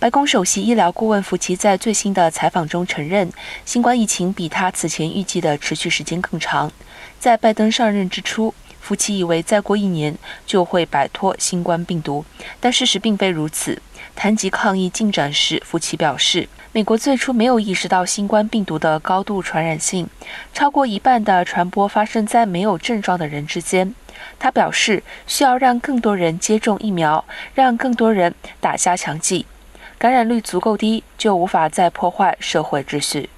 白宫首席医疗顾问福奇在最新的采访中承认，新冠疫情比他此前预计的持续时间更长。在拜登上任之初，福奇以为再过一年就会摆脱新冠病毒，但事实并非如此。谈及抗疫进展时，福奇表示，美国最初没有意识到新冠病毒的高度传染性，超过一半的传播发生在没有症状的人之间。他表示，需要让更多人接种疫苗，让更多人打加强剂。感染率足够低，就无法再破坏社会秩序。